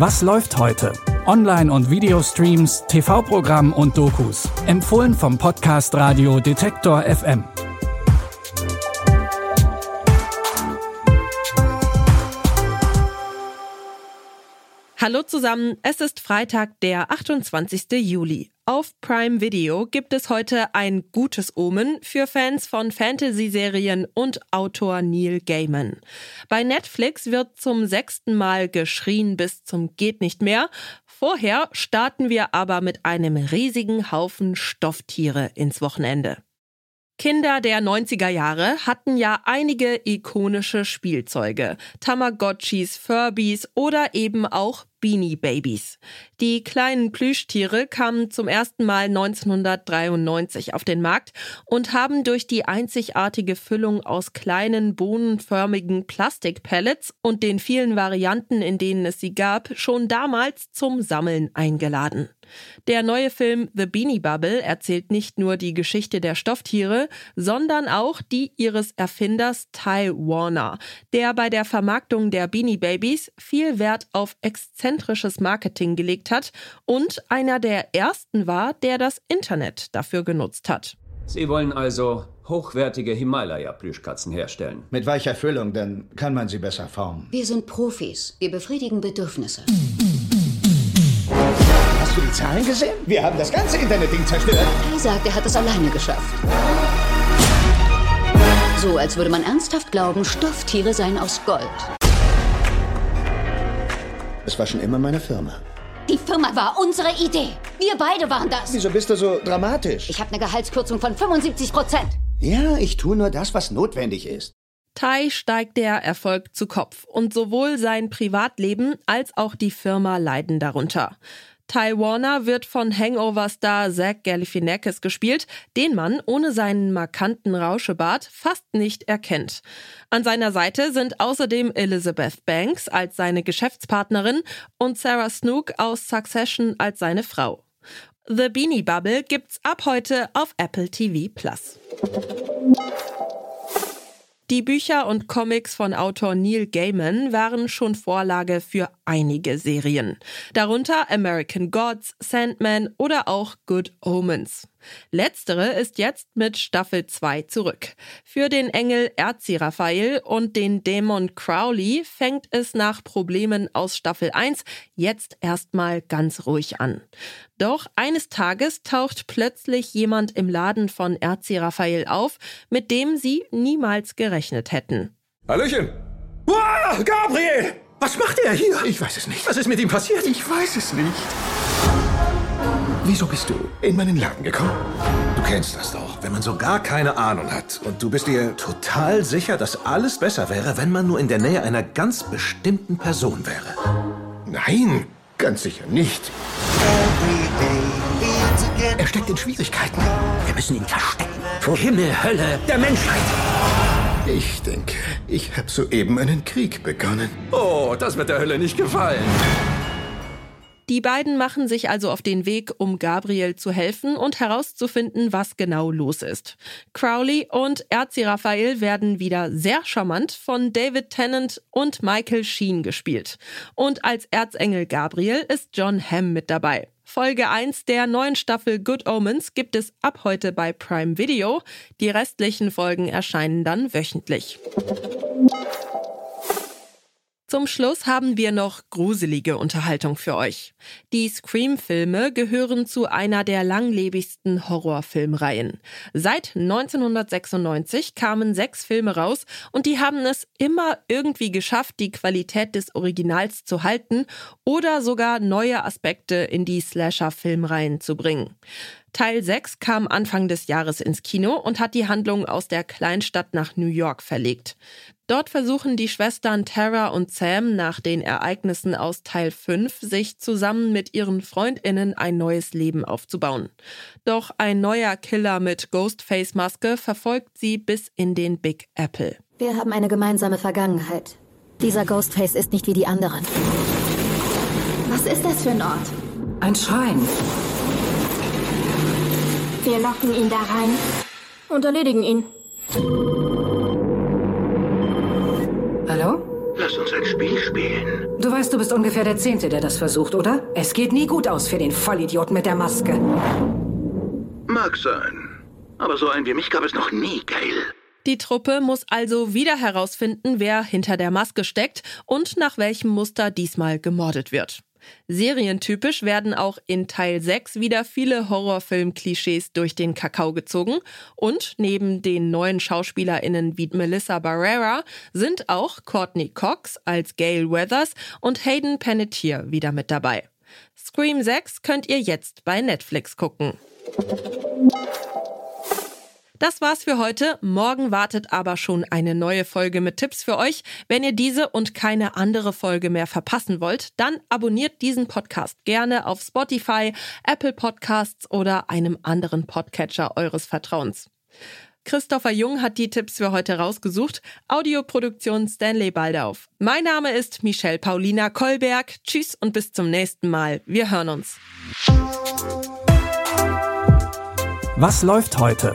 Was läuft heute? Online- und Videostreams, TV-Programm und Dokus. Empfohlen vom Podcast Radio Detektor FM. Hallo zusammen, es ist Freitag, der 28. Juli. Auf Prime Video gibt es heute ein gutes Omen für Fans von Fantasy-Serien und Autor Neil Gaiman. Bei Netflix wird zum sechsten Mal geschrien bis zum geht nicht mehr. Vorher starten wir aber mit einem riesigen Haufen Stofftiere ins Wochenende. Kinder der 90er Jahre hatten ja einige ikonische Spielzeuge. Tamagotchis, Furbies oder eben auch Beanie Babies. Die kleinen Plüschtiere kamen zum ersten Mal 1993 auf den Markt und haben durch die einzigartige Füllung aus kleinen bohnenförmigen Plastikpellets und den vielen Varianten, in denen es sie gab, schon damals zum Sammeln eingeladen. Der neue Film The Beanie Bubble erzählt nicht nur die Geschichte der Stofftiere, sondern auch die ihres Erfinders Ty Warner, der bei der Vermarktung der Beanie Babies viel Wert auf exzentrisches Marketing gelegt hat und einer der ersten war, der das Internet dafür genutzt hat. Sie wollen also hochwertige Himalaya-Plüschkatzen herstellen. Mit weicher Füllung, dann kann man sie besser formen. Wir sind Profis. Wir befriedigen Bedürfnisse. Die Zahlen gesehen? Wir haben das ganze Internetding zerstört. Er sagt, er hat es alleine geschafft. So, als würde man ernsthaft glauben, Stofftiere seien aus Gold. Es war schon immer meine Firma. Die Firma war unsere Idee. Wir beide waren das. Wieso bist du so dramatisch? Ich habe eine Gehaltskürzung von 75 Prozent. Ja, ich tue nur das, was notwendig ist. Tai steigt der Erfolg zu Kopf und sowohl sein Privatleben als auch die Firma leiden darunter. Ty Warner wird von Hangover-Star Zach Galifianakis gespielt, den man ohne seinen markanten Rauschebart fast nicht erkennt. An seiner Seite sind außerdem Elizabeth Banks als seine Geschäftspartnerin und Sarah Snook aus Succession als seine Frau. The Beanie Bubble gibt's ab heute auf Apple TV Plus. Die Bücher und Comics von Autor Neil Gaiman waren schon Vorlage für einige Serien, darunter American Gods, Sandman oder auch Good Omens. Letztere ist jetzt mit Staffel 2 zurück. Für den Engel Erzi-Raphael und den Dämon Crowley fängt es nach Problemen aus Staffel 1 jetzt erstmal ganz ruhig an. Doch eines Tages taucht plötzlich jemand im Laden von Erzi-Raphael auf, mit dem sie niemals gerechnet hätten. Hallöchen! Wow, Gabriel! Was macht er hier? Ich weiß es nicht. Was ist mit ihm passiert? Ich weiß es nicht. Wieso bist du in meinen Laden gekommen? Du kennst das doch, wenn man so gar keine Ahnung hat und du bist dir Total sicher, dass alles besser wäre, wenn man nur in der Nähe einer ganz bestimmten Person wäre. Nein, ganz sicher nicht. Er steckt in Schwierigkeiten. Wir müssen ihn verstecken. Vor Himmel, Hölle, der Menschheit. Ich denke, ich habe soeben einen Krieg begonnen. Oh, das wird der Hölle nicht gefallen. Die beiden machen sich also auf den Weg, um Gabriel zu helfen und herauszufinden, was genau los ist. Crowley und Erzi Raphael werden wieder sehr charmant von David Tennant und Michael Sheen gespielt. Und als Erzengel Gabriel ist John Hamm mit dabei. Folge 1 der neuen Staffel Good Omens gibt es ab heute bei Prime Video. Die restlichen Folgen erscheinen dann wöchentlich. Zum Schluss haben wir noch gruselige Unterhaltung für euch. Die Scream-Filme gehören zu einer der langlebigsten Horrorfilmreihen. Seit 1996 kamen sechs Filme raus und die haben es immer irgendwie geschafft, die Qualität des Originals zu halten oder sogar neue Aspekte in die Slasher-Filmreihen zu bringen. Teil 6 kam Anfang des Jahres ins Kino und hat die Handlung aus der Kleinstadt nach New York verlegt. Dort versuchen die Schwestern Tara und Sam nach den Ereignissen aus Teil 5 sich zusammen mit ihren Freundinnen ein neues Leben aufzubauen. Doch ein neuer Killer mit Ghostface-Maske verfolgt sie bis in den Big Apple. Wir haben eine gemeinsame Vergangenheit. Dieser Ghostface ist nicht wie die anderen. Was ist das für ein Ort? Ein Schrein. Wir locken ihn da rein und erledigen ihn. Hallo? Lass uns ein Spiel Spiel spielen. Du weißt, du bist ungefähr der Zehnte, der das versucht, oder? Es geht nie gut aus für den Vollidioten mit der Maske. Mag sein. Aber so einen wie mich gab es noch nie, Gail. Die Truppe muss also wieder herausfinden, wer hinter der Maske steckt und nach welchem Muster diesmal gemordet wird. Serientypisch werden auch in Teil 6 wieder viele Horrorfilm-Klischees durch den Kakao gezogen und neben den neuen SchauspielerInnen wie Melissa Barrera sind auch Courtney Cox als Gail Weathers und Hayden Panettiere wieder mit dabei. Scream 6 könnt ihr jetzt bei Netflix gucken. Das war's für heute. Morgen wartet aber schon eine neue Folge mit Tipps für euch. Wenn ihr diese und keine andere Folge mehr verpassen wollt, dann abonniert diesen Podcast gerne auf Spotify, Apple Podcasts oder einem anderen Podcatcher eures Vertrauens. Christopher Jung hat die Tipps für heute rausgesucht. Audioproduktion Stanley Baldauf. Mein Name ist Michelle Paulina Kolberg. Tschüss und bis zum nächsten Mal. Wir hören uns. Was läuft heute?